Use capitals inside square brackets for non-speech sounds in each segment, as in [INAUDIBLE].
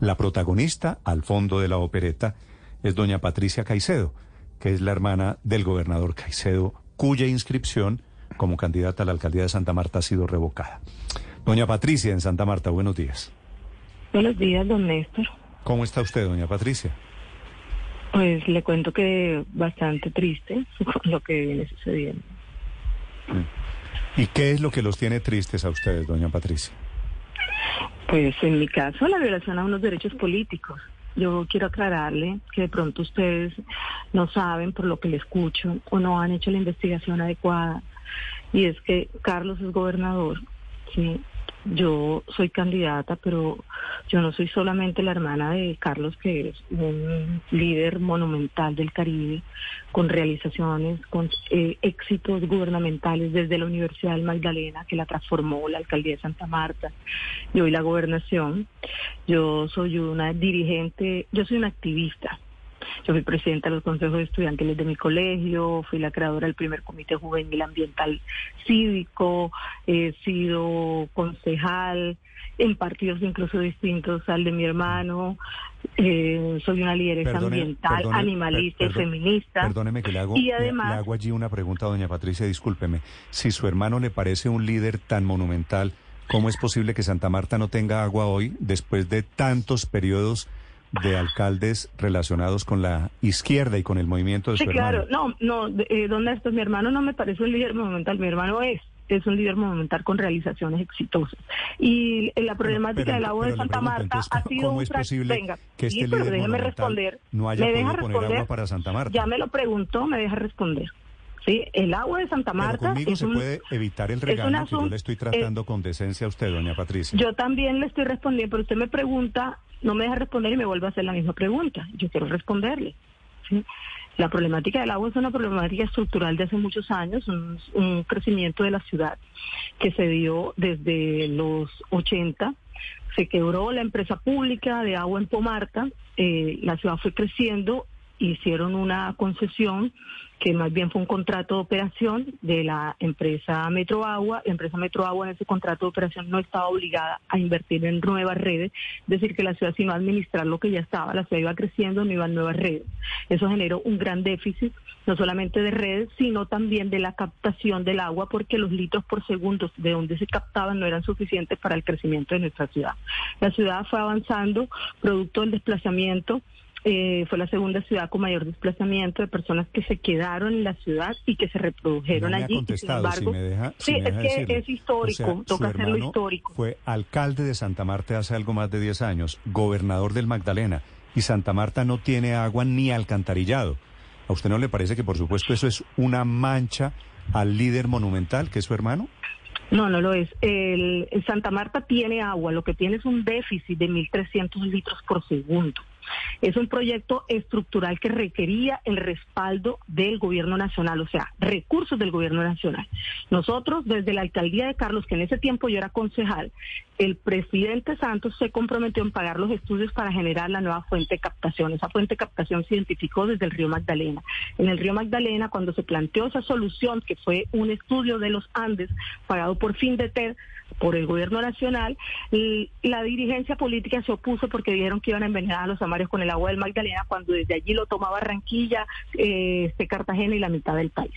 La protagonista, al fondo de la opereta, es doña Patricia Caicedo, que es la hermana del gobernador Caicedo, cuya inscripción como candidata a la alcaldía de Santa Marta ha sido revocada. Doña Patricia en Santa Marta, buenos días. Buenos días, don Néstor. ¿Cómo está usted, doña Patricia? Pues le cuento que bastante triste [LAUGHS] con lo que viene sucediendo. ¿Y qué es lo que los tiene tristes a ustedes, doña Patricia? Pues en mi caso, la violación a unos derechos políticos. Yo quiero aclararle que de pronto ustedes no saben por lo que le escucho o no han hecho la investigación adecuada. Y es que Carlos es gobernador, ¿sí? Yo soy candidata, pero yo no soy solamente la hermana de Carlos, que es un líder monumental del Caribe, con realizaciones, con eh, éxitos gubernamentales desde la Universidad del Magdalena, que la transformó la alcaldía de Santa Marta, y hoy la gobernación. Yo soy una dirigente, yo soy una activista yo fui presidenta de los consejos estudiantiles de mi colegio, fui la creadora del primer comité juvenil ambiental cívico, he sido concejal en partidos incluso distintos al de mi hermano, eh, soy una lideresa ambiental, animalista y feminista. Perdóneme que le hago, y además, le hago allí una pregunta a doña Patricia, discúlpeme. Si su hermano le parece un líder tan monumental, ¿cómo es posible que Santa Marta no tenga agua hoy después de tantos periodos de alcaldes relacionados con la izquierda y con el movimiento de sí, su claro. No, no, eh, don Néstor, mi hermano no me parece un líder monumental, mi hermano es es un líder monumental con realizaciones exitosas. Y la problemática del agua de Santa Marta ha sido ¿cómo es posible Venga, que este pero líder déjeme responder. no haya ¿Me deja responder? agua para Santa Marta? Ya me lo preguntó, me deja responder. Sí, el agua de Santa Marta Pero es se un- puede evitar el es un regaño que yo le estoy tratando con decencia a usted, doña Patricia. Yo también le estoy respondiendo, pero usted me pregunta, no me deja responder y me vuelve a hacer la misma pregunta. Yo quiero responderle. La problemática del agua es una problemática estructural de hace muchos años, un, un crecimiento de la ciudad que se dio desde los 80. Se quebró la empresa pública de agua en Pomarta, eh, la ciudad fue creciendo, hicieron una concesión que más bien fue un contrato de operación de la empresa Metroagua. La empresa Metroagua en ese contrato de operación no estaba obligada a invertir en nuevas redes, es decir, que la ciudad sino administrar lo que ya estaba, la ciudad iba creciendo, no iban nuevas redes. Eso generó un gran déficit, no solamente de redes, sino también de la captación del agua, porque los litros por segundo de donde se captaban no eran suficientes para el crecimiento de nuestra ciudad. La ciudad fue avanzando, producto del desplazamiento, eh, fue la segunda ciudad con mayor desplazamiento de personas que se quedaron en la ciudad y que se reprodujeron no me ha allí. y sin contestado, embargo, si me deja, si sí, me es que es histórico, O sea, toca hacerlo histórico. Fue alcalde de Santa Marta hace algo más de 10 años, gobernador del Magdalena, y Santa Marta no tiene agua ni alcantarillado. ¿A usted no le parece que, por supuesto, eso es una mancha al líder monumental, que es su hermano? No, no lo es. El, el Santa Marta tiene agua, lo que tiene es un déficit de 1.300 litros por segundo. Es un proyecto estructural que requería el respaldo del gobierno nacional, o sea, recursos del gobierno nacional. Nosotros, desde la alcaldía de Carlos, que en ese tiempo yo era concejal, el presidente Santos se comprometió en pagar los estudios para generar la nueva fuente de captación. Esa fuente de captación se identificó desde el río Magdalena. En el río Magdalena, cuando se planteó esa solución, que fue un estudio de los Andes pagado por Findeter, por el gobierno nacional, la dirigencia política se opuso porque dijeron que iban a envenenar a los con el agua del Magdalena cuando desde allí lo tomaba Barranquilla, eh, este, Cartagena y la mitad del país.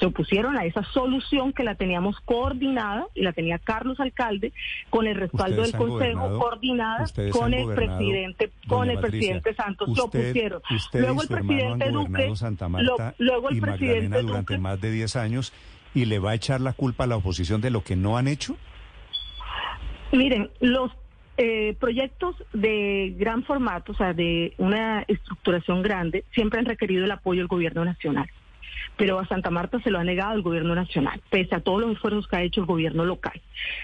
Se opusieron a esa solución que la teníamos coordinada y la tenía Carlos Alcalde con el respaldo del Consejo, coordinada con el presidente, con el Patricia, presidente Santos, se opusieron. Luego el presidente Duque, Santa lo- luego el y presidente Magdalena durante Duque- más de 10 años y le va a echar la culpa a la oposición de lo que no han hecho. Miren, los eh, proyectos de gran formato, o sea, de una estructuración grande, siempre han requerido el apoyo del gobierno nacional. Pero a Santa Marta se lo ha negado el gobierno nacional, pese a todos los esfuerzos que ha hecho el gobierno local.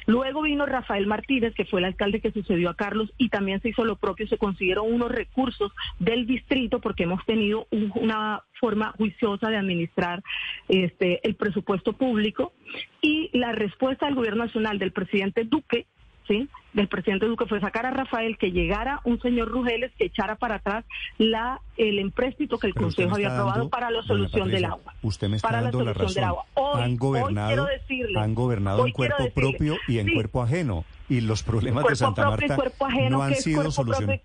Luego vino Rafael Martínez, que fue el alcalde que sucedió a Carlos, y también se hizo lo propio, se consiguieron unos recursos del distrito, porque hemos tenido un- una forma juiciosa de administrar este, el presupuesto público. Y la respuesta del gobierno nacional del presidente Duque ¿sí? del presidente Duque fue sacar a Rafael, que llegara un señor Rugeles que echara para atrás la el empréstito que el Pero Consejo había aprobado para la solución del agua. Usted me está para dando la la solución del razón. agua. Hoy, han hoy gobernado, quiero decirle, han gobernado en cuerpo decirle, propio y en sí, cuerpo ajeno. y los problemas de Santa Marta no han sido solucionados.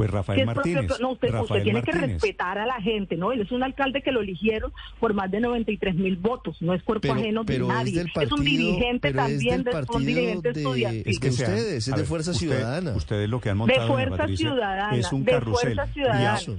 Pues Rafael Martínez. no, usted, tiene que respetar a la gente, ¿no? Él es un alcalde que lo eligieron por más de 93 mil votos, no es cuerpo ajeno de nadie. Es, un dirigente también, de, un dirigente estudiantil. Es que ustedes, es de Fuerza Ciudadana. Ustedes lo que han montado, de Fuerza Ciudadana, es un carrusel.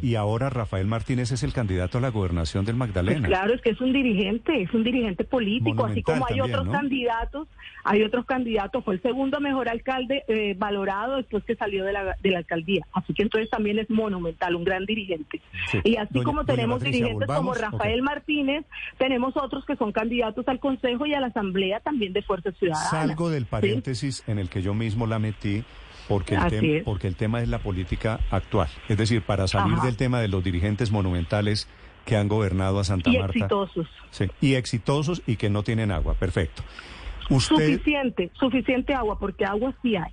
Y, ahora Rafael Martínez es el candidato a la gobernación del Magdalena. Pues claro, es que es un dirigente, es un dirigente político, así como hay otros candidatos, hay otros candidatos, fue el segundo mejor alcalde eh, valorado después que salió de la, de la alcaldía. Así que entonces también es monumental, un gran dirigente. Y así como tenemos dirigentes como Rafael Martínez, tenemos otros que son candidatos al Consejo y a la Asamblea también de Fuerza Ciudadana. Salgo del paréntesis en el que yo mismo la metí. Porque el, porque el tema es la política actual. Es decir, para salir del tema de los dirigentes monumentales que han gobernado a Santa Marta. Y exitosos. Sí, y exitosos y que no tienen agua. Perfecto. Suficiente, suficiente agua, porque agua sí hay.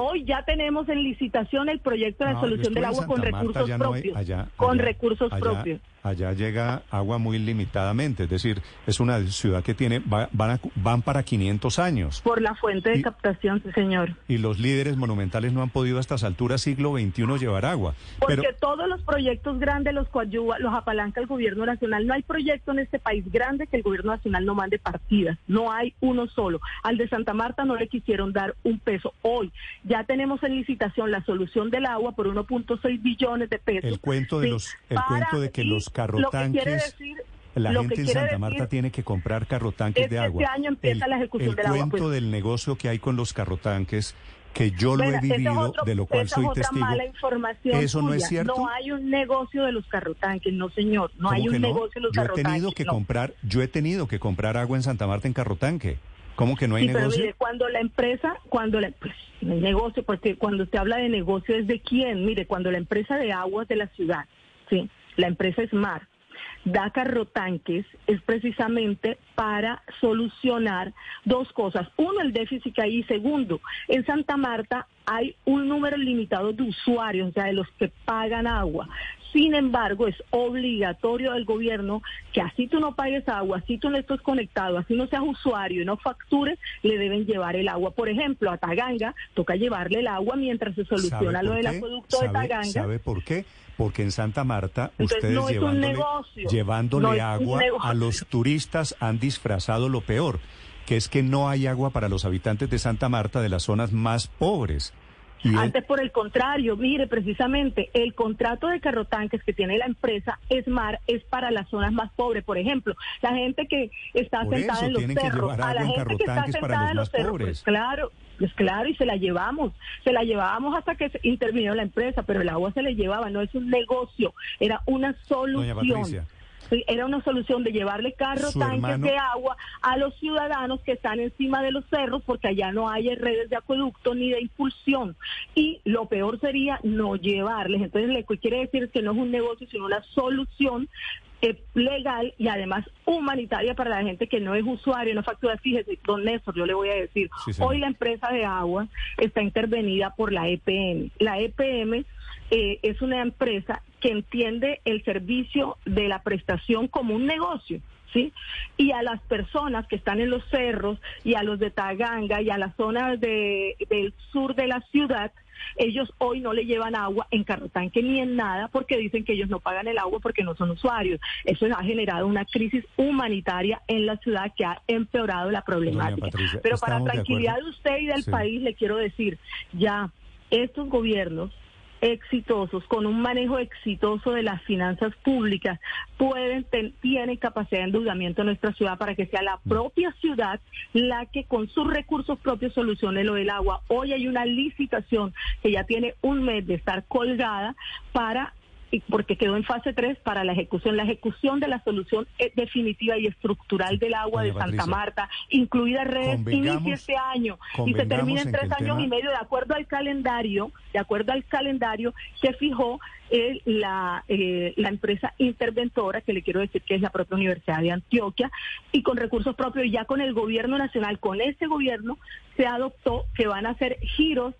Hoy ya tenemos en licitación el proyecto de solución del agua con recursos propios. con recursos propios allá llega agua muy limitadamente, es decir, es una ciudad que tiene van, van para 500 años. Por la fuente de captación, señor. Y los líderes monumentales no han podido a estas alturas siglo XXI llevar agua. Porque todos los proyectos grandes los coadyuva, los apalanca el gobierno nacional. No hay proyecto en este país grande que el gobierno nacional no mande partidas. No hay uno solo. Al de Santa Marta no le quisieron dar un peso. Hoy ya tenemos en licitación la solución del agua por 1.6 billones de pesos. El cuento de los, el cuento de que los carrotanques... La gente en Santa Marta tiene que comprar carrotanques de agua. Este año empieza la ejecución del agua. El cuento pues. del negocio que hay con los carrotanques, que yo lo he vivido, de lo cual soy testigo. Eso no es cierto. No hay un negocio de los carrotanques, no señor. No hay un negocio de los yo carrotanques. He tenido que comprar, yo he tenido que comprar agua en Santa Marta en carrotanque. ¿Cómo que no hay negocio? Pero mire, cuando la empresa, cuando la, pues, el negocio, porque cuando usted habla de negocio es de quién. Mire, cuando la empresa de aguas de la ciudad, sí la empresa Smart, da carrotanques es precisamente para solucionar dos cosas. Uno, el déficit que hay. Y segundo, en Santa Marta hay un número limitado de usuarios, o sea, de los que pagan agua. Sin embargo, es obligatorio del gobierno que así tú no pagues agua, así tú no estés conectado, así no seas usuario y no factures, le deben llevar el agua. Por ejemplo, a Taganga toca llevarle el agua mientras se soluciona lo del acueducto de Taganga. ¿Sabe por qué? Porque en Santa Marta ustedes llevándole, agua a los turistas han disfrazado lo peor, que es que no hay agua para los habitantes de Santa Marta de las zonas más pobres. Antes, por el contrario, mire, precisamente el contrato de carrotanques que tiene la empresa ESMAR es para las zonas más pobres. Por ejemplo, la gente que está sentada en los cerros, a la gente que está sentada en los cerros, pues claro, pues claro, y se la llevamos, se la llevábamos hasta que intervino la empresa, pero el agua se le llevaba, no es un negocio, era una solución era una solución de llevarle carros, tanques de agua a los ciudadanos que están encima de los cerros porque allá no hay redes de acueducto ni de impulsión. Y lo peor sería no llevarles. Entonces, lo que quiere decir es que no es un negocio, sino una solución eh, legal y además humanitaria para la gente que no es usuario, no factura. Fíjese, don Néstor, yo le voy a decir, hoy la empresa de agua está intervenida por la EPM. La EPM eh, es una empresa que entiende el servicio de la prestación como un negocio. ¿Sí? Y a las personas que están en los cerros y a los de Taganga y a las zonas de, del sur de la ciudad, ellos hoy no le llevan agua en carrotanque ni en nada porque dicen que ellos no pagan el agua porque no son usuarios. Eso ha generado una crisis humanitaria en la ciudad que ha empeorado la problemática. Pero para tranquilidad de, usted y del país le quiero decir, ya estos gobiernos exitosos, con un manejo exitoso de las finanzas públicas, pueden, tienen capacidad de endeudamiento en nuestra ciudad para que sea la propia ciudad la que con sus recursos propios solucione lo del agua. Hoy hay una licitación que ya tiene un mes de estar colgada para porque quedó en fase 3 para la ejecución. La ejecución de la solución definitiva y estructural del agua de Santa Marta, incluida redes, inicia este año y se termina en tres años y medio de acuerdo al calendario, de acuerdo al calendario que fijó la, eh, la empresa interventora, que le quiero decir que es la propia Universidad de Antioquia, y con recursos propios, ya con el gobierno nacional, con este gobierno, se adoptó que van a hacer giros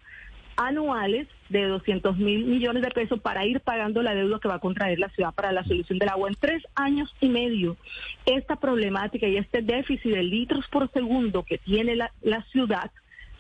anuales de 200 mil millones de pesos para ir pagando la deuda que va a contraer la ciudad para la solución del agua. En tres años y medio, esta problemática y este déficit de litros por segundo que tiene la, la ciudad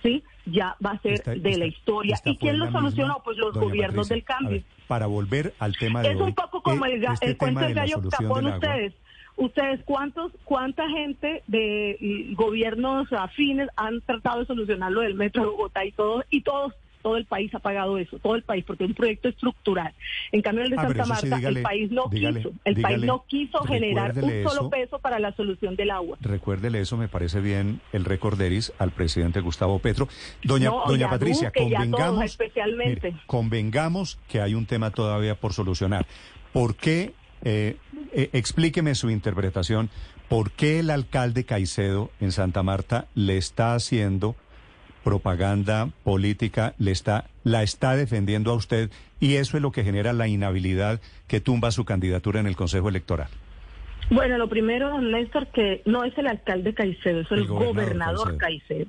¿sí? Ya va a ser de la historia. ¿Y quién lo solucionó? Pues los gobiernos del cambio. para volver al tema de Es un poco como el, este cuento del gallo capón ustedes. Ustedes, ¿cuántos, ¿cuánta gente de gobiernos afines han tratado de solucionar lo del metro de Bogotá y todos, y todos todo el país ha pagado eso, todo el país, porque es un proyecto estructural. En cambio, el de ah, Santa Marta, el país no quiso, el país no quiso generar un solo peso para la solución del agua. Recuérdele eso, me parece bien el recorderis al presidente Gustavo Petro. Doña, doña Patricia, convengamos, especialmente. convengamos que hay un tema todavía por solucionar. ¿Por qué, eh, eh, explíqueme su interpretación, por qué el alcalde Caicedo en Santa Marta le está haciendo propaganda política le está, la está defendiendo a usted y eso es lo que genera la inhabilidad que tumba su candidatura en el Consejo Electoral. Bueno, lo primero, don Néstor, que no es el alcalde Caicedo, es el, gobernador, Caicedo.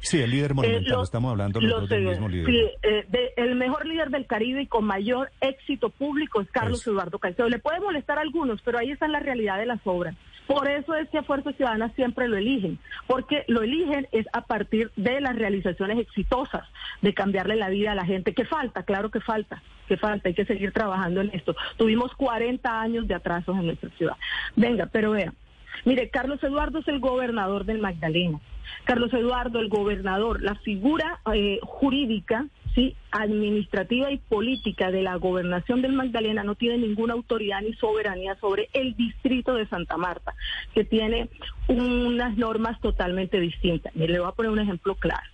sí, el líder monumental, estamos hablando del mismo líder. Sí, eh, el mejor líder del Caribe y con mayor éxito público es Carlos Eduardo Caicedo. Le puede molestar a algunos, pero ahí está la realidad de las obras. Por eso es que a Fuerza Ciudadana siempre lo eligen, porque lo eligen es a partir de las realizaciones exitosas, de cambiarle la vida a la gente. ¿Qué falta? Claro que falta, que falta, hay que seguir trabajando en esto. Tuvimos 40 años de atrasos en nuestra ciudad. Venga, pero vea, mire, Carlos Eduardo es el gobernador del Magdalena. Carlos Eduardo, el gobernador, la figura eh, jurídica ¿sí? administrativa y política de la gobernación del Magdalena no tiene ninguna autoridad ni soberanía sobre el distrito de Santa Marta, que tiene unas normas totalmente distintas. Y le voy a poner un ejemplo claro.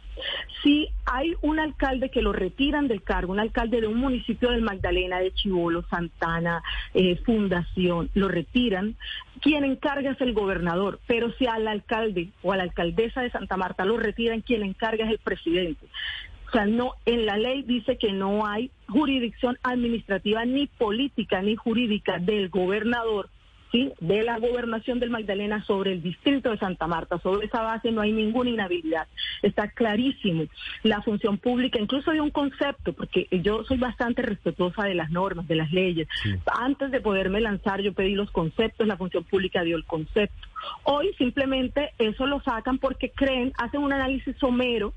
Si hay un alcalde que lo retiran del cargo, un alcalde de un municipio del Magdalena, de Chivolo, Santana, eh, Fundación, lo retiran, quien encarga es el gobernador, pero si al alcalde o a la alcaldesa de Santa Marta lo retiran, quien encarga es el presidente. O sea, no, en la ley dice que no hay jurisdicción administrativa ni política ni jurídica del gobernador de la gobernación del Magdalena sobre el distrito de Santa Marta. Sobre esa base no hay ninguna inhabilidad. Está clarísimo. La función pública, incluso hay un concepto, porque yo soy bastante respetuosa de las normas, de las leyes. Antes de poderme lanzar, yo pedí los conceptos, la función pública dio el concepto. Hoy simplemente eso lo sacan porque creen, hacen un análisis somero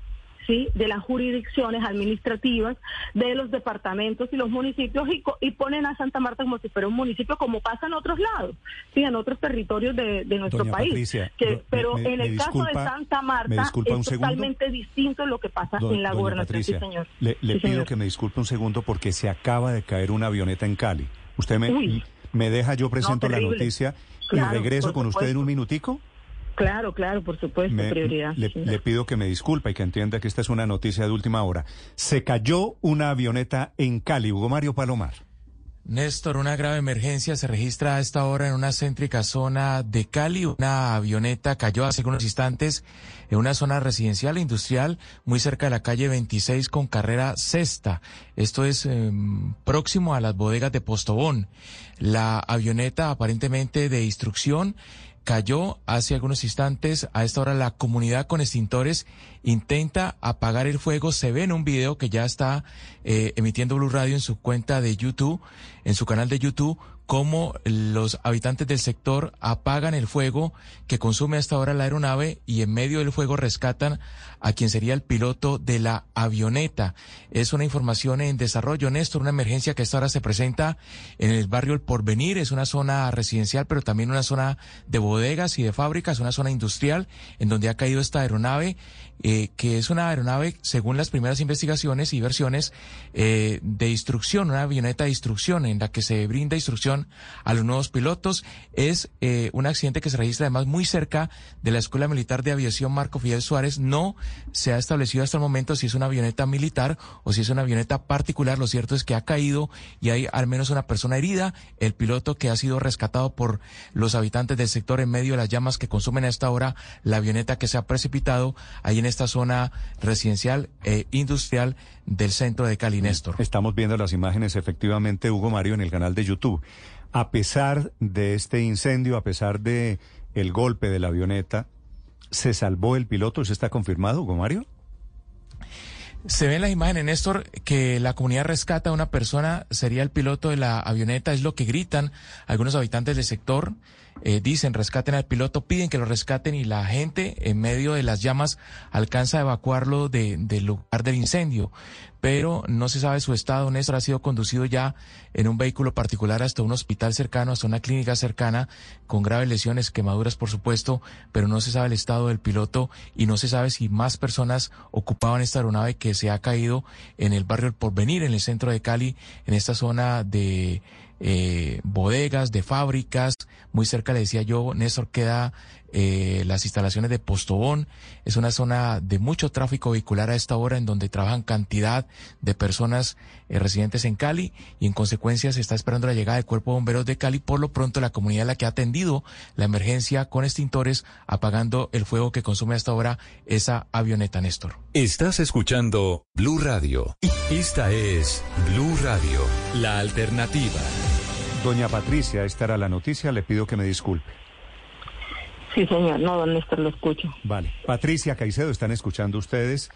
de las jurisdicciones administrativas de los departamentos y los municipios y, ponen a Santa Marta como si fuera un municipio como pasa en otros lados, sí, en otros territorios de, nuestro país. pero en el caso de Santa Marta es totalmente distinto lo que pasa en la gobernación, señor. Le, pido que me disculpe un segundo porque se acaba de caer una avioneta en Cali. Usted me, me deja, yo presento la noticia y regreso con usted en un minutico. Claro, claro, por supuesto, prioridad. Le, pido que me disculpe y que entienda que esta es una noticia de última hora. Se cayó una avioneta en Cali, Hugo Mario Palomar. Néstor, una grave emergencia se registra a esta hora en una céntrica zona de Cali. Una avioneta cayó hace unos instantes en una zona residencial e industrial muy cerca de la calle 26 con carrera sexta. Esto es em, próximo a las bodegas de Postobón. La avioneta aparentemente de instrucción cayó hace algunos instantes. A esta hora la comunidad con extintores intenta apagar el fuego. Se ve en un video que ya está eh, emitiendo Blue Radio en su cuenta de YouTube, en su canal de YouTube, cómo los habitantes del sector apagan el fuego que consume hasta ahora la aeronave y en medio del fuego rescatan a quien sería el piloto de la avioneta. Es una información en desarrollo, Néstor, una emergencia que esta hora se presenta en el barrio El Porvenir, es una zona residencial, pero también una zona de bodegas y de fábricas, una zona industrial en donde ha caído esta aeronave eh, que es una aeronave, según las primeras investigaciones y versiones, eh, de instrucción, una avioneta de instrucción en la que se brinda instrucción a los nuevos pilotos. Es eh, un accidente que se registra además muy cerca de la Escuela Militar de Aviación Marco Fidel Suárez. No se ha establecido hasta el momento si es una avioneta militar o si es una avioneta particular. Lo cierto es que ha caído y hay al menos una persona herida. El piloto que ha sido rescatado por los habitantes del sector en medio de las llamas que consumen a esta hora la avioneta que se ha precipitado ahí en esta zona residencial e industrial del centro de Cali, Néstor. Estamos viendo las imágenes efectivamente, Hugo Mario, en el canal de YouTube. A pesar de este incendio, a pesar de el golpe de la avioneta, ¿se salvó el piloto? ¿Se está confirmado, Hugo Mario? Se ve en las imágenes, Néstor, que la comunidad rescata a una persona, sería el piloto de la avioneta, es lo que gritan algunos habitantes del sector. Eh, dicen rescaten al piloto, piden que lo rescaten y la gente en medio de las llamas alcanza a evacuarlo del lugar del incendio pero no se sabe su estado. Néstor ha sido conducido ya en un vehículo particular hasta un hospital cercano, hasta una clínica cercana, con graves lesiones, quemaduras por supuesto, pero no se sabe el estado del piloto y no se sabe si más personas ocupaban esta aeronave que se ha caído en el barrio El Porvenir, en el centro de Cali, en esta zona de eh, bodegas, de fábricas, muy cerca le decía yo, Néstor queda eh, las instalaciones de Postobón. Es una zona de mucho tráfico vehicular a esta hora en donde trabajan cantidad de personas eh, residentes en Cali y en consecuencia se está esperando la llegada del Cuerpo de Bomberos de Cali. Por lo pronto la comunidad la que ha atendido la emergencia con extintores apagando el fuego que consume hasta ahora esa avioneta, Néstor. Estás escuchando Blue Radio. Esta es Blue Radio, la alternativa. Doña Patricia, esta era la noticia, le pido que me disculpe. Sí, señor. No, don Néstor, lo escucho. Vale. Patricia Caicedo, están escuchando ustedes,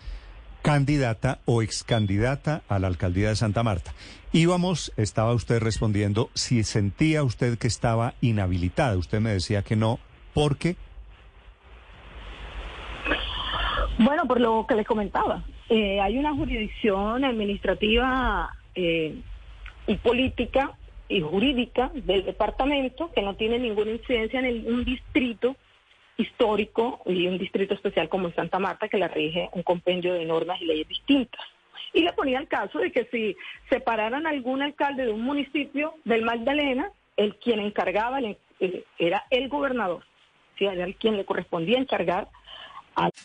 candidata o excandidata a la alcaldía de Santa Marta. Íbamos, estaba usted respondiendo si sentía usted que estaba inhabilitada. Usted me decía que no. ¿Por qué? Bueno, por lo que le comentaba. Eh, hay una jurisdicción administrativa eh, y política y jurídica del departamento que no tiene ninguna incidencia en un distrito histórico y un distrito especial como en Santa Marta que la rige un compendio de normas y leyes distintas. Y le ponía el caso de que si separaran algún alcalde de un municipio del Magdalena, el quien encargaba eh, era el gobernador, era el quien le correspondía encargar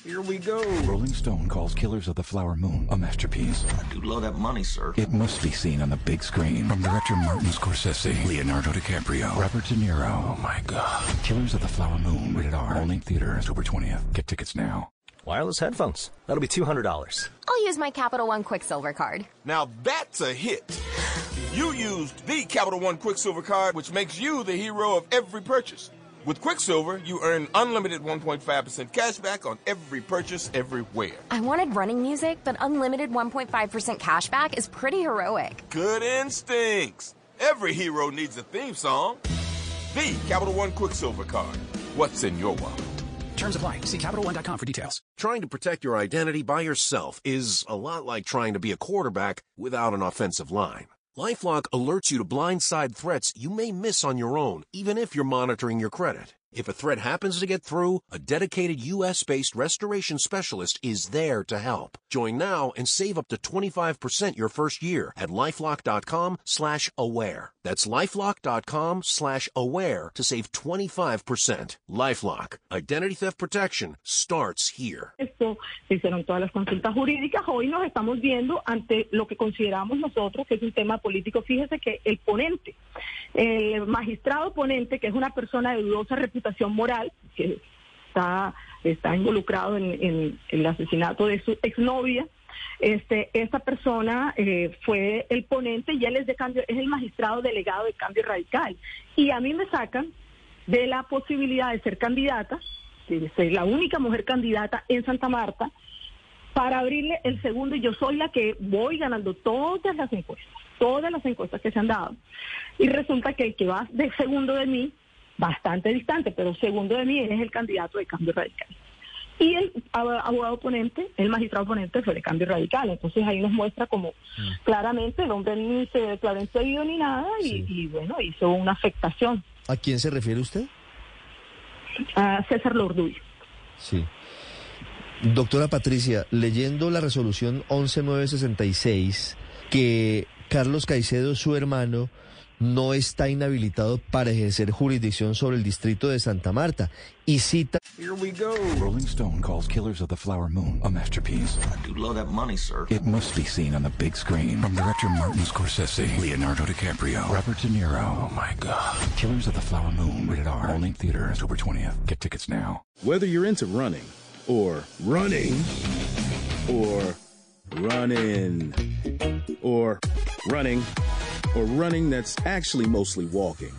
Here we go. Rolling Stone calls Killers of the Flower Moon a masterpiece. I Do love that money, sir. It must be seen on the big screen. From director Martin Scorsese, Leonardo DiCaprio, Robert De Niro. Oh my God. Killers of the Flower Moon. Rated R. Only theater October 20th. Get tickets now. Wireless headphones. That'll be $200. I'll use my Capital One Quicksilver card. Now that's a hit. You used the Capital One Quicksilver card, which makes you the hero of every purchase. With Quicksilver, you earn unlimited 1.5% cash back on every purchase everywhere. I wanted running music, but unlimited 1.5% cash back is pretty heroic. Good instincts. Every hero needs a theme song. The Capital One Quicksilver card. What's in your wallet? Terms apply. See CapitalOne.com for details. Trying to protect your identity by yourself is a lot like trying to be a quarterback without an offensive line. LifeLock alerts you to blindside threats you may miss on your own, even if you're monitoring your credit. If a threat happens to get through, a dedicated U.S.-based restoration specialist is there to help. Join now and save up to 25% your first year at lifelock.com slash aware. That's lifelock.com slash aware to save 25%. LifeLock. Identity theft protection starts here. Esto se hicieron todas las consultas jurídicas. Hoy nos estamos viendo ante lo que consideramos nosotros que es un tema político. Fíjese que el ponente, el magistrado ponente, que es una persona de dudosa reputación, moral, que está, está involucrado en, el asesinato de su exnovia. Este, esta persona eh, fue el ponente y él es de cambio, es el magistrado delegado de cambio radical. Y a mí me sacan de la posibilidad de ser candidata, de ser la única mujer candidata en Santa Marta, para abrirle el segundo, y yo soy la que voy ganando todas las encuestas, todas las encuestas que se han dado. Y resulta que el que va de segundo de mí bastante distante, pero segundo de mí es el candidato de cambio radical. Y el abogado oponente, el magistrado oponente fue de cambio radical. Entonces ahí nos muestra como mm. claramente el hombre ni se declaró impedido ni nada y, bueno, hizo una afectación. ¿A quién se refiere usted? A César Lorduy. Sí. Doctora Patricia, leyendo la resolución 11966, que Carlos Caicedo, su hermano, no está inhabilitado para ejercer jurisdicción sobre el distrito de Santa Marta y cita Here we go. Rolling Stone calls Killers of the Flower Moon a masterpiece. I do love that money, sir. It must be seen on the big screen. From director Martin Scorsese, Leonardo DiCaprio, Robert De Niro. Oh my god. Killers of the Flower Moon, rated R. Only theater October 20th. Get tickets now. Whether you're into running or running or running or running or running that's actually mostly walking.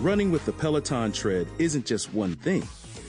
Running with the Peloton tread isn't just one thing.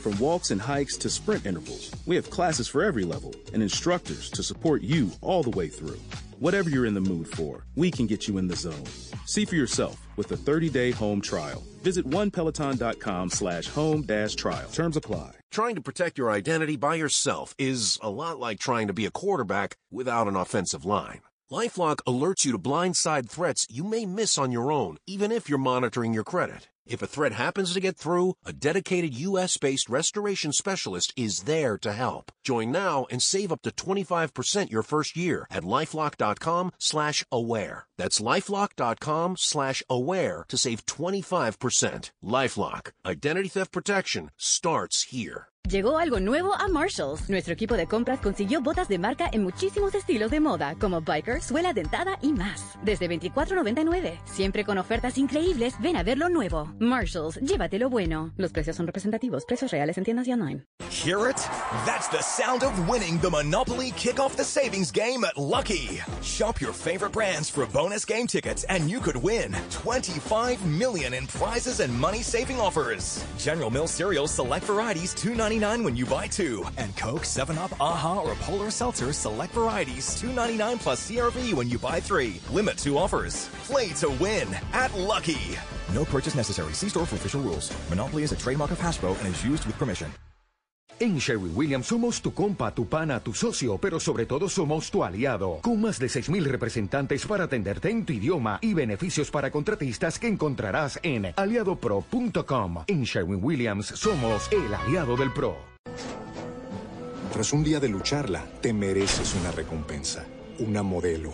From walks and hikes to sprint intervals, we have classes for every level and instructors to support you all the way through. Whatever you're in the mood for, we can get you in the zone. See for yourself with a 30-day home trial. Visit onepeloton.com slash home dash trial. Terms apply. Trying to protect your identity by yourself is a lot like trying to be a quarterback without an offensive line. LifeLock alerts you to blindside threats you may miss on your own, even if you're monitoring your credit. If a threat happens to get through, a dedicated U.S.-based restoration specialist is there to help. Join now and save up to 25% your first year at lifelock.com slash aware. That's lifelock.com slash aware to save 25%. LifeLock. Identity theft protection starts here. Llegó algo nuevo a Marshalls. Nuestro equipo de compras consiguió botas de marca en muchísimos estilos de moda, como biker, suela dentada y más. Desde $24.99. Siempre con ofertas increíbles, ven a ver lo nuevo. Marshalls, llévate lo bueno. Los precios son representativos. Precios reales en tiendas y online. Hear it? That's the sound of winning the Monopoly Kick Off the Savings game at Lucky. Shop your favorite brands for bonus game tickets and you could win 25 million in prizes and money-saving offers. General Mills cereals select varieties 2.99 when you buy two, and Coke, 7 Up, Aha, or Polar Seltzer select varieties 2.99 plus CRV when you buy three. Limit two offers. Play to win at Lucky. No purchase necessary. See store for official rules. Monopoly is a trademark of Hasbro and is used with permission. En Sherwin Williams somos tu compa, tu pana, tu socio, pero sobre todo somos tu aliado, con más de 6.000 representantes para atenderte en tu idioma y beneficios para contratistas que encontrarás en aliadopro.com. En Sherwin Williams somos el aliado del PRO. Tras un día de lucharla, te mereces una recompensa, una modelo,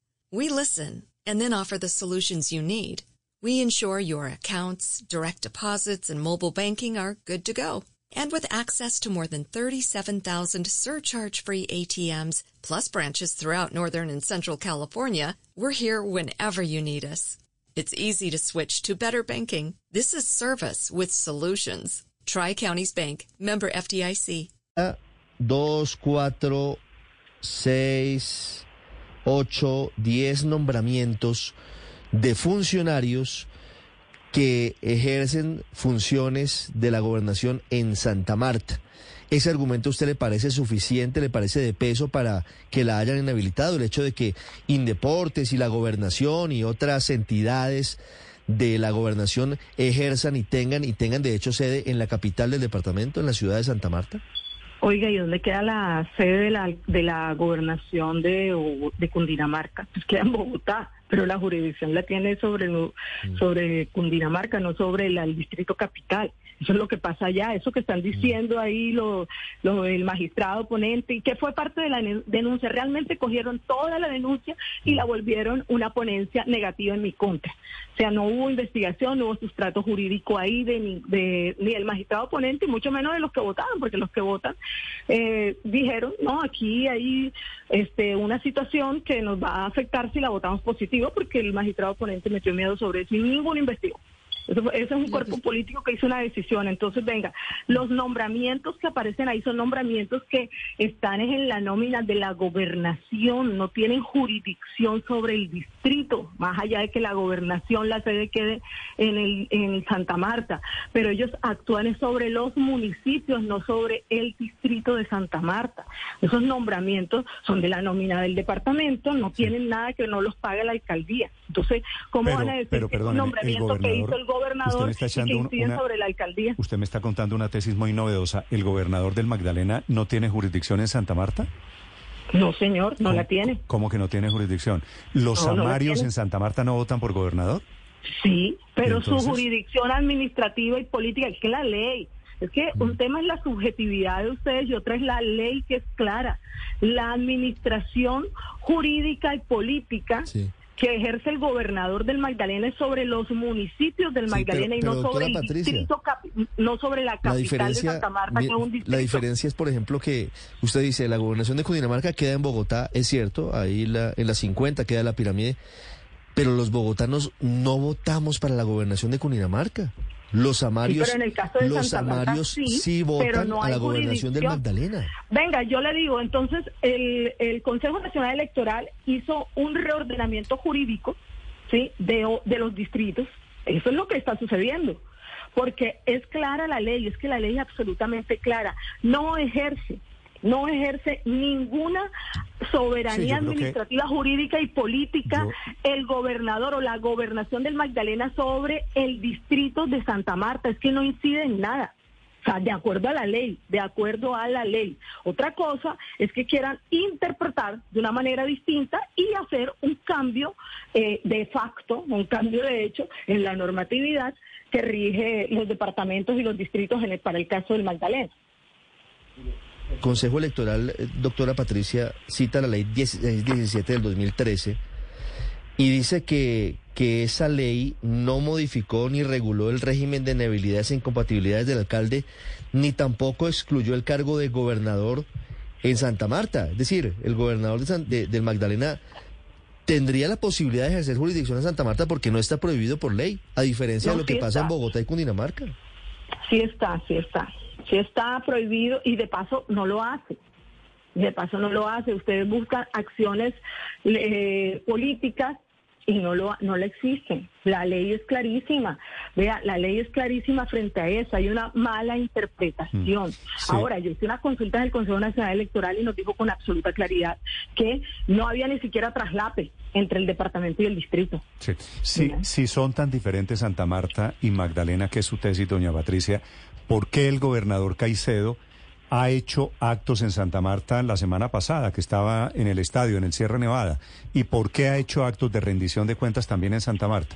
We listen and then offer the solutions you need. We ensure your accounts, direct deposits, and mobile banking are good to go. And with access to more than 37,000 surcharge-free ATMs, plus branches throughout Northern and Central California, we're here whenever you need us. It's easy to switch to better banking. This is service with solutions. Tri Counties Bank, member FDIC. Uh, dos, cuatro, seis, ocho, diez nombramientos de funcionarios que ejercen funciones de la gobernación en Santa Marta. ¿Ese argumento a usted le parece suficiente, le parece de peso para que la hayan inhabilitado? El hecho de que Indeportes y la gobernación y otras entidades de la gobernación ejerzan y tengan y tengan de hecho sede en la capital del departamento, en la ciudad de Santa Marta. Oiga, ¿y dónde queda la sede de la, de la gobernación de, de Cundinamarca? Pues queda en Bogotá, pero la jurisdicción la tiene sobre, sobre Cundinamarca, no sobre el distrito capital. Eso es lo que pasa allá, eso que están diciendo ahí lo, lo, el magistrado ponente y que fue parte de la denuncia. Realmente cogieron toda la denuncia y la volvieron una ponencia negativa en mi contra. O sea, no hubo investigación, no hubo sustrato jurídico ahí de ni, de, ni el magistrado ponente mucho menos de los que votaron, porque los que votan eh, dijeron, no, aquí hay este, una situación que nos va a afectar si la votamos positivo, porque el magistrado ponente metió miedo sobre eso y ninguno investigó. Eso, es un cuerpo político que hizo una decisión. Entonces, venga, los nombramientos que aparecen ahí son nombramientos que están en la nómina de la gobernación, no tienen jurisdicción sobre el distrito, más allá de que la gobernación, la sede quede en, el, en Santa Marta. Pero ellos actúan sobre los municipios, no sobre el distrito de Santa Marta. Esos nombramientos son de la nómina del departamento, no tienen nada que no los pague la alcaldía. Entonces, ¿cómo van a decir que es un nombramiento que hizo el gobernador usted me está una, sobre la alcaldía. Usted me está contando una tesis muy novedosa. ¿El gobernador del Magdalena no tiene jurisdicción en Santa Marta? No, señor, no la tiene. ¿Cómo que no tiene jurisdicción? ¿Los samarios en Santa Marta no votan por gobernador? Sí, pero su jurisdicción administrativa y política es que la ley. Es que un tema es la subjetividad de ustedes y otra es la ley que es clara. La administración jurídica y política que ejerce el gobernador del Magdalena es sobre los municipios del Sí, Magdalena pero- y no sobre el Patricia, distrito, no sobre la La capital de Santa Marta, que mi- es un distrito. la diferencia es, por ejemplo, que usted dice, la gobernación de Cundinamarca queda en Bogotá, es cierto, ahí la, en la 50 queda la pirámide, pero los bogotanos no votamos para la gobernación de Cundinamarca. Los Sí, amarios, pero en el caso de los Santa Marta amarios sí, sí pero votan no a la gobernación del. Magdalena. Venga, yo le digo, entonces el, el Consejo Nacional Electoral hizo un reordenamiento jurídico ¿sí? de, o- de los distritos. Eso es lo que está sucediendo. Porque es clara la ley, es que la ley es absolutamente clara. No ejerce, no ejerce ninguna soberanía Sí, que- administrativa, jurídica y política el gobernador o la gobernación del Magdalena sobre el distrito de Santa Marta. Es que no incide en nada. O sea, de acuerdo a la ley, de acuerdo a la ley. Otra cosa es que quieran interpretar de una manera distinta y hacer un cambio eh, de facto, un cambio de hecho en la normatividad que rige los departamentos y los distritos en el- para el caso del Magdalena. Consejo Electoral, eh, doctora Patricia, cita la ley 1617 del 2013 y dice que, que esa ley no modificó ni reguló el régimen de inhabilidades e incompatibilidades del alcalde, ni tampoco excluyó el cargo de gobernador en Santa Marta. Es decir, el gobernador de San- de- del Magdalena tendría la posibilidad de ejercer jurisdicción en Santa Marta porque no está prohibido por ley, a diferencia No, de lo que pasa en. Bogotá y Cundinamarca. Sí está, sí está. Sí está prohibido y de paso no lo hace. De paso no lo hace. Ustedes buscan acciones eh, políticas y no lo no le existen. La ley es clarísima. Vea, la ley es clarísima frente a eso. Hay una mala interpretación. Mm, sí. Ahora, yo hice una consulta del Consejo Nacional Electoral y nos dijo con absoluta claridad que no había ni siquiera traslape entre el departamento y el distrito. Sí. Si, si son tan diferentes Santa Marta y Magdalena, que es su tesis, doña Patricia, ¿por qué el gobernador Caicedo ha hecho actos en Santa Marta la semana pasada, que estaba en el estadio, en el Sierra Nevada? ¿Y por qué ha hecho actos de rendición de cuentas también en Santa Marta?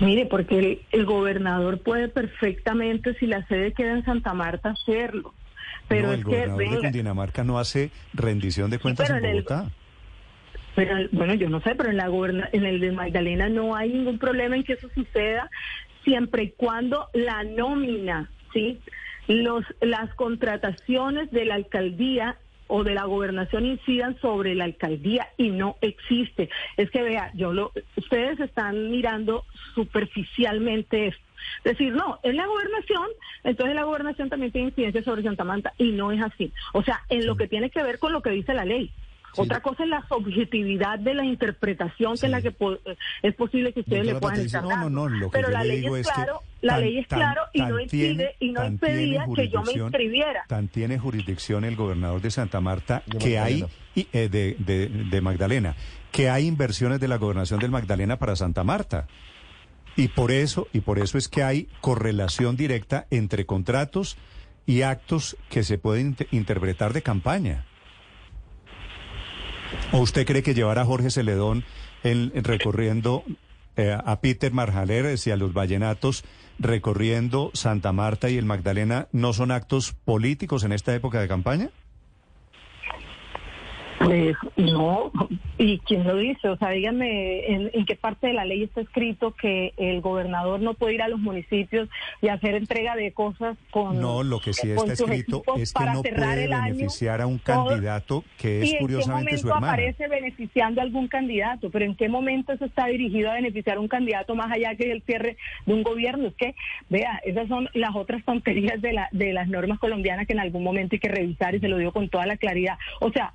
Mire, porque el, el gobernador puede perfectamente, si la sede queda en Santa Marta, hacerlo. Pero no, es el que, gobernador de venga, Cundinamarca no hace rendición de cuentas en el- Bogotá. pero bueno, yo no sé, pero en la goberna- en el de Magdalena no hay ningún problema en que eso suceda, siempre y cuando la nómina, sí, los las contrataciones de la alcaldía o de la gobernación incidan sobre la alcaldía y no existe. Es que vea, yo lo, ustedes están mirando superficialmente esto. Es decir, no, es la gobernación, entonces la gobernación también tiene incidencia sobre Santa Marta y no es así. O sea, en lo que tiene que ver con lo que dice la ley. Otra cosa es la subjetividad de la interpretación, que es la que po- es posible que ustedes le puedan estar no, no, dando. no, lo que Pero la le ley digo es claro, la tan- ley es claro y tan no tiene- impide y no impedía que yo me jurisdicción- inscribiera. Tan tiene jurisdicción el gobernador de Santa Marta De que hay Magdalena. eh, de, de- de Magdalena, que hay inversiones de la gobernación del Magdalena para Santa Marta. Y por eso, y por eso es que hay correlación directa entre contratos y actos que se pueden int- interpretar de campaña. ¿O usted cree que llevar a Jorge Celedón en, en recorriendo eh, a Peter Marjaleres y a los vallenatos recorriendo Santa Marta y el Magdalena no son actos políticos en esta época de campaña? Pues no, ¿y quién lo dice? O sea, díganme en, en qué parte de la ley está escrito que el gobernador no puede ir a los municipios y hacer entrega de cosas con No, lo que sí está escrito es que no puede año, beneficiar a un candidato que es ¿Y en curiosamente qué su momento hermano. aparece beneficiando a algún candidato? ¿Pero en qué momento eso está dirigido a beneficiar a un candidato más allá que el cierre de un gobierno? Es que, vea, esas son las otras tonterías de, la, de las normas colombianas que en algún momento hay que revisar y se lo digo con toda la claridad. O sea,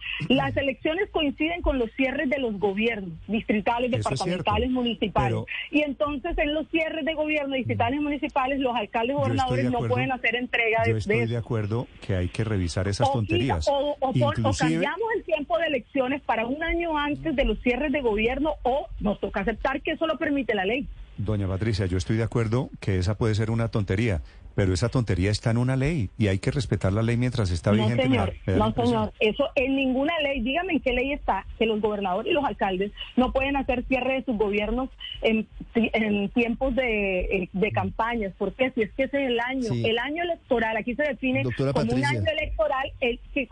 las elecciones coinciden con los cierres de los gobiernos distritales, Eso departamentales, municipales. pero- y entonces en los cierres de gobierno distritales y municipales, los alcaldes gobernadores no pueden hacer entrega de, Yo estoy de acuerdo que hay que revisar esas O tonterías. quita- O, o o cambiamos el tiempo de elecciones para un año antes de los cierres de gobierno o nos toca aceptar que eso lo permite la ley. Doña Patricia, yo estoy de acuerdo que esa puede ser una tontería, pero esa tontería está en una ley y hay que respetar la ley mientras está No, vigente. me da- señor, me da la no, señor. Eso en ninguna ley, dígame en qué ley está que los gobernadores y los alcaldes no pueden hacer cierre de sus gobiernos en, en tiempos de, eh, de campañas. ¿Por qué? Si es que ese es el año, Sí. el año electoral, aquí se define Doctora como un año electoral el que,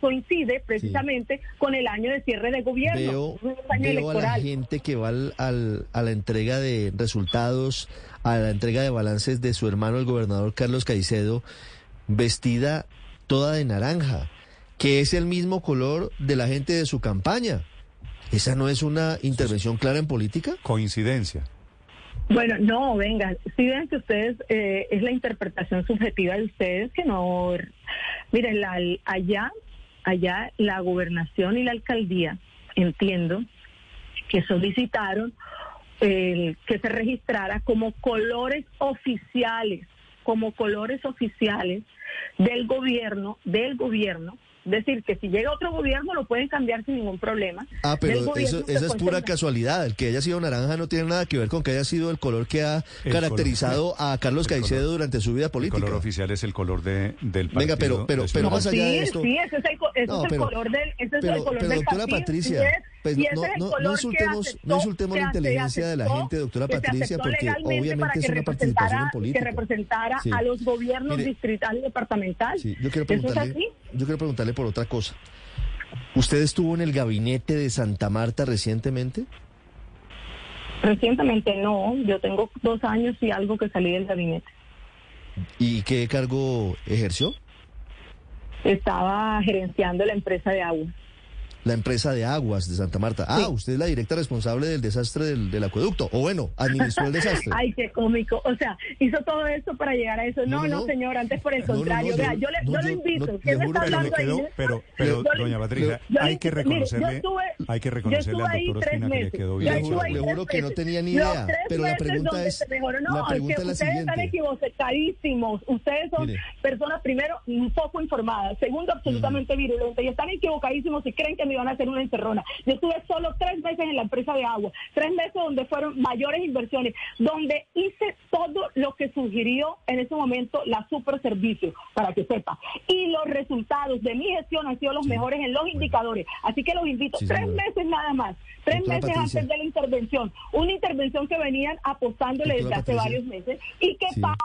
coincide precisamente con el año de cierre de gobierno. Veo, veo a la gente que va al, al, a la entrega de resultados, a la entrega de balances de su hermano, el gobernador Carlos Caicedo, vestida toda de naranja, que es el mismo color de la gente de su campaña. ¿Esa no es una intervención clara en política? Coincidencia. Bueno, no, venga, si ven que ustedes, eh, es la interpretación subjetiva de ustedes que no, miren, la, allá, allá la gobernación y la alcaldía, entiendo, que solicitaron que se registrara como colores oficiales, como colores oficiales del gobierno, del gobierno, decir que si llega otro gobierno lo pueden cambiar sin ningún problema. Ah, pero eso, esa es pura casualidad. El que haya sido naranja no tiene nada que ver con que haya sido el color que ha caracterizado a Carlos Caicedo durante su vida política. El color oficial es el color de, del partido. Venga, pero, pero, pero más allá de esto. Sí, ese es el, ese es el color del, ese es el color pero, del doctora Patricia, pues no, no, no, insultemos, no insultemos la inteligencia de la gente, doctora Patricia, porque obviamente es una participación política. Que representara a los gobiernos distritales y departamentales. Sí, yo quiero preguntarle, yo quiero preguntarle por otra cosa. ¿Usted estuvo en el gabinete de Santa Marta recientemente? Recientemente no, yo tengo dos años y algo que salí del gabinete. ¿Y qué cargo ejerció? Estaba gerenciando la empresa de agua la empresa de aguas de Santa Marta. Ah, usted es la directa responsable del desastre del, acueducto. O bueno, administró el desastre. [LAUGHS] Ay, qué cómico. O sea, hizo todo esto para llegar a eso. No, no, señor, antes por el contrario. Vea, yo, le, yo, lo invito. ¿Qué me está hablando quedó, ahí? Pero, pero, doña Patricia, hay que reconocerle, estuve, hay que reconocerle al doctor Ospina que le quedó bien. Le juro, que no tenía ni idea. Pero la pregunta es, no, la pregunta es, ustedes están equivocadísimos. Ustedes son personas, primero, un poco informadas. Segundo, absolutamente virulentas. Y están equivocadísimos si creen que me iban a hacer una encerrona. Yo estuve solo tres meses en la empresa de agua, tres meses donde fueron mayores inversiones, donde hice todo lo que sugirió en ese momento la super servicio, para que sepa. Y los resultados de mi gestión han sido los mejores en los indicadores. Así que los invito, tres meses nada más, tres meses antes de la intervención, una intervención que venían apostándole desde hace varios meses. Y que para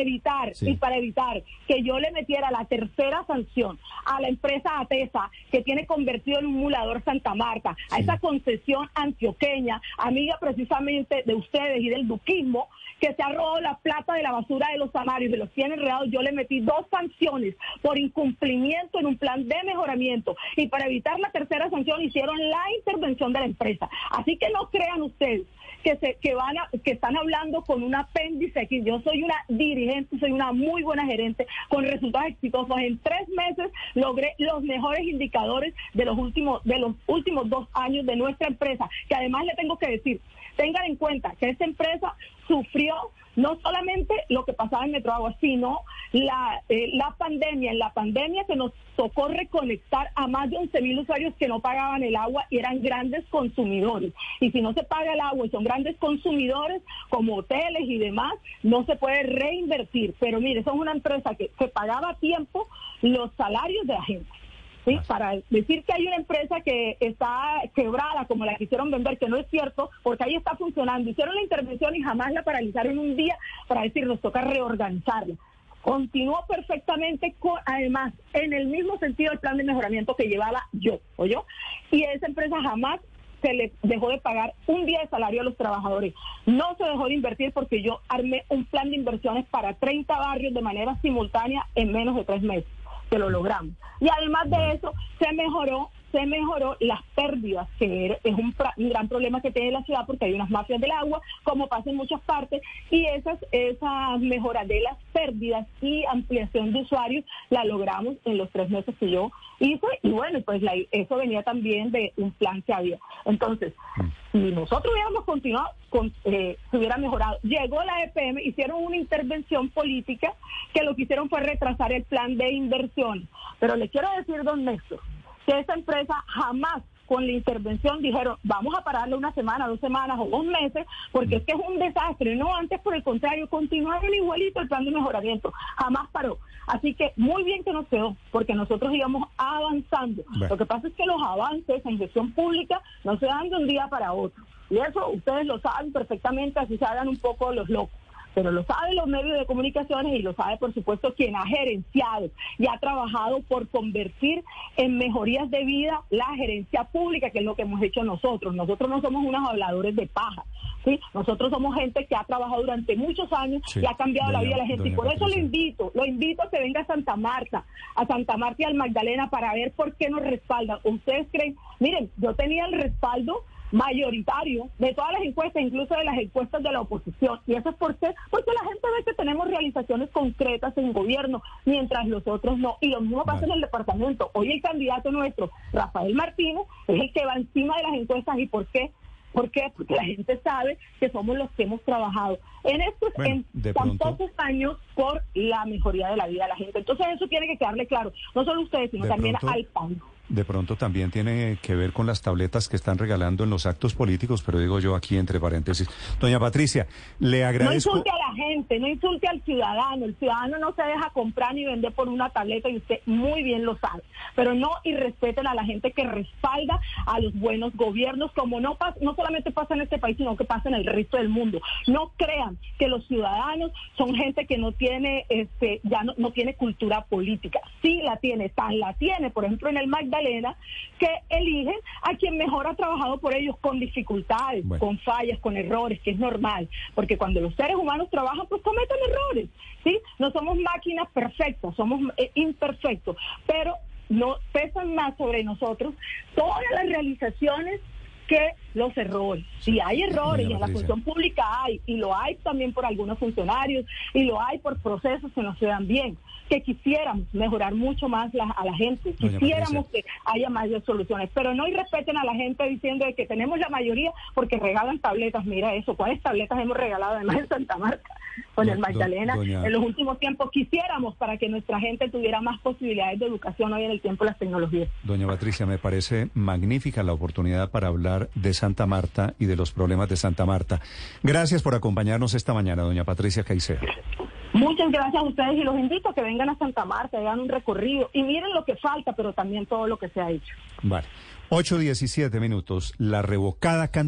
evitar y para evitar que yo le metiera la tercera sanción a la empresa ATESA que tiene convertido en un mulador Santa Marta, a esa concesión antioqueña, amiga precisamente de ustedes y del duquismo, que se ha robado la plata de la basura de los samarios, de los 100 enredados, yo le metí dos sanciones por incumplimiento en un plan de mejoramiento y para evitar la tercera sanción hicieron la intervención de la empresa. Así que no crean ustedes que se que van a, que están hablando con un apéndice aquí. Yo soy una dirigente, soy una muy buena gerente con resultados exitosos. En tres meses logré los mejores indicadores de los últimos de los últimos dos años de nuestra empresa. Que además le tengo que decir, tengan en cuenta que esta empresa sufrió no solamente lo que pasaba en Metroagua, sino la, eh, la pandemia. En la pandemia que nos tocó reconectar a más de 11 mil usuarios que no pagaban el agua y eran grandes consumidores. Y si no se paga el agua y son grandes consumidores, como hoteles y demás, no se puede reinvertir. Pero mire, son una empresa que, que pagaba a tiempo los salarios de la gente. ¿Sí? Para decir que hay una empresa que está quebrada, como la quisieron vender, que no es cierto, porque ahí está funcionando. Hicieron la intervención y jamás la paralizaron un día para decir, nos toca reorganizarla. Continuó perfectamente, con, además, en el mismo sentido el plan de mejoramiento que llevaba yo, o yo, y esa empresa jamás se le dejó de pagar un día de salario a los trabajadores. No se dejó de invertir porque yo armé un plan de inversiones para 30 barrios de manera simultánea en menos de tres meses que lo logramos. Y además de eso, se mejoró se mejoró las pérdidas, que es un, gran problema que tiene la ciudad porque hay unas mafias del agua, como pasa en muchas partes, y esas, esas mejoras de las pérdidas y ampliación de usuarios la logramos en los tres meses que yo hice, y bueno, pues eso venía también de un plan que había. Entonces, si nosotros hubiéramos continuado, con, eh, se hubiera mejorado. Llegó la EPM, hicieron una intervención política que lo que hicieron fue retrasar el plan de inversión. Pero le quiero decir, don Néstor, que esa empresa jamás con la intervención dijeron, vamos a pararle una semana, dos semanas o dos meses, porque es que es un desastre. No, antes por el contrario, continuaron igualito el plan de mejoramiento. Jamás paró. Así que muy bien que nos quedó, porque nosotros íbamos avanzando. Lo que pasa es que los avances en gestión pública no se dan de un día para otro. Y eso ustedes lo saben perfectamente, así se hagan un poco los locos. Pero lo saben los medios de comunicaciones y lo sabe, por supuesto, quien ha gerenciado y ha trabajado por convertir en mejorías de vida la gerencia pública, que es lo que hemos hecho nosotros. Nosotros no somos unos habladores de paja, ¿sí? Nosotros somos gente que ha trabajado durante muchos años y ha cambiado la vida de la gente. Y por eso lo invito, lo invito a que venga a Santa Marta, a Santa Marta y al Magdalena para ver por qué nos respaldan. Ustedes creen, miren, yo tenía el respaldo mayoritario de todas las encuestas, incluso de las encuestas de la oposición. ¿Y eso es por qué? Porque la gente ve que tenemos realizaciones concretas en gobierno, mientras los otros no. Y lo mismo pasa en el departamento. Hoy el candidato nuestro, Rafael Martínez, es el que va encima de las encuestas. ¿Y por qué? ¿Por qué? Porque la gente sabe que somos los que hemos trabajado en estos en tan pocos años por la mejoría de la vida de la gente. Entonces eso tiene que quedarle claro, no solo a ustedes, sino también al país de pronto también tiene que ver con las tabletas que están regalando en los actos políticos, pero digo yo aquí entre paréntesis. Doña Patricia, le agradezco. No insulte a la gente, no insulte al ciudadano. El ciudadano no se deja comprar ni vender por una tableta y usted muy bien lo sabe. Pero no irrespeten a la gente que respalda a los buenos gobiernos, como no, no solamente pasa en este país, sino que pasa en el resto del mundo. No crean que los ciudadanos son gente que no tiene, este, ya no, no tiene cultura política. Sí la tiene, tan la tiene. Por ejemplo, en el Magda que eligen a quien mejor ha trabajado por ellos con dificultades, con fallas, con errores, que es normal, porque cuando los seres humanos trabajan, pues cometen errores, ¿sí? No somos máquinas perfectas, somos eh, imperfectos, pero no pesan más sobre nosotros todas las realizaciones que los errores. Si hay errores y en la función pública hay, y lo hay también por algunos funcionarios, y lo hay por procesos que no se dan bien, que quisiéramos mejorar mucho más a la gente, quisiéramos que haya más soluciones, pero no irrespeten a la gente diciendo que tenemos la mayoría porque regalan tabletas. Mira eso, ¿cuáles tabletas hemos regalado además en Santa Marta con el Magdalena? En los últimos tiempos quisiéramos para que nuestra gente tuviera más posibilidades de educación hoy en el tiempo de las tecnologías. Doña Patricia, me parece magnífica la oportunidad para hablar de Santa Marta y de los problemas de Santa Marta. Gracias por acompañarnos esta mañana, doña Patricia Caicedo. Muchas gracias a ustedes y los invito a que vengan a Santa Marta, hagan un recorrido y miren lo que falta, pero también todo lo que se ha hecho. Vale. 8.17 minutos. La revocada candidata.